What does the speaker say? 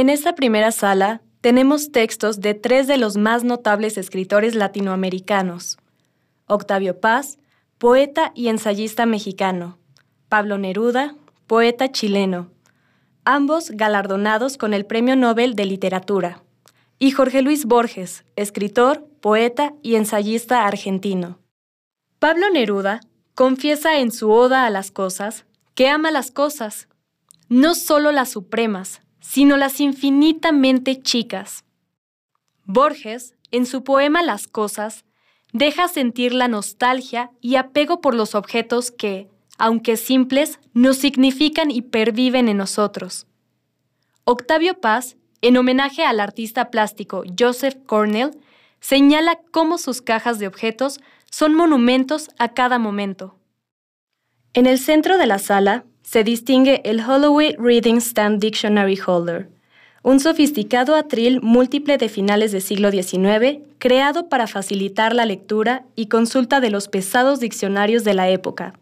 En esta primera sala tenemos textos de tres de los más notables escritores latinoamericanos. Octavio Paz, poeta y ensayista mexicano. Pablo Neruda, poeta chileno. Ambos galardonados con el Premio Nobel de Literatura. Y Jorge Luis Borges, escritor, poeta y ensayista argentino. Pablo Neruda confiesa en su Oda a las Cosas que ama las cosas, no solo las supremas, sino las infinitamente chicas. Borges, en su poema Las Cosas, deja sentir la nostalgia y apego por los objetos que, aunque simples, nos significan y perviven en nosotros. Octavio Paz, en homenaje al artista plástico Joseph Cornell, señala cómo sus cajas de objetos son monumentos a cada momento. En el centro de la sala se distingue el Holloway Reading Stand Dictionary Holder, un sofisticado atril múltiple de finales del siglo XIX creado para facilitar la lectura y consulta de los pesados diccionarios de la época.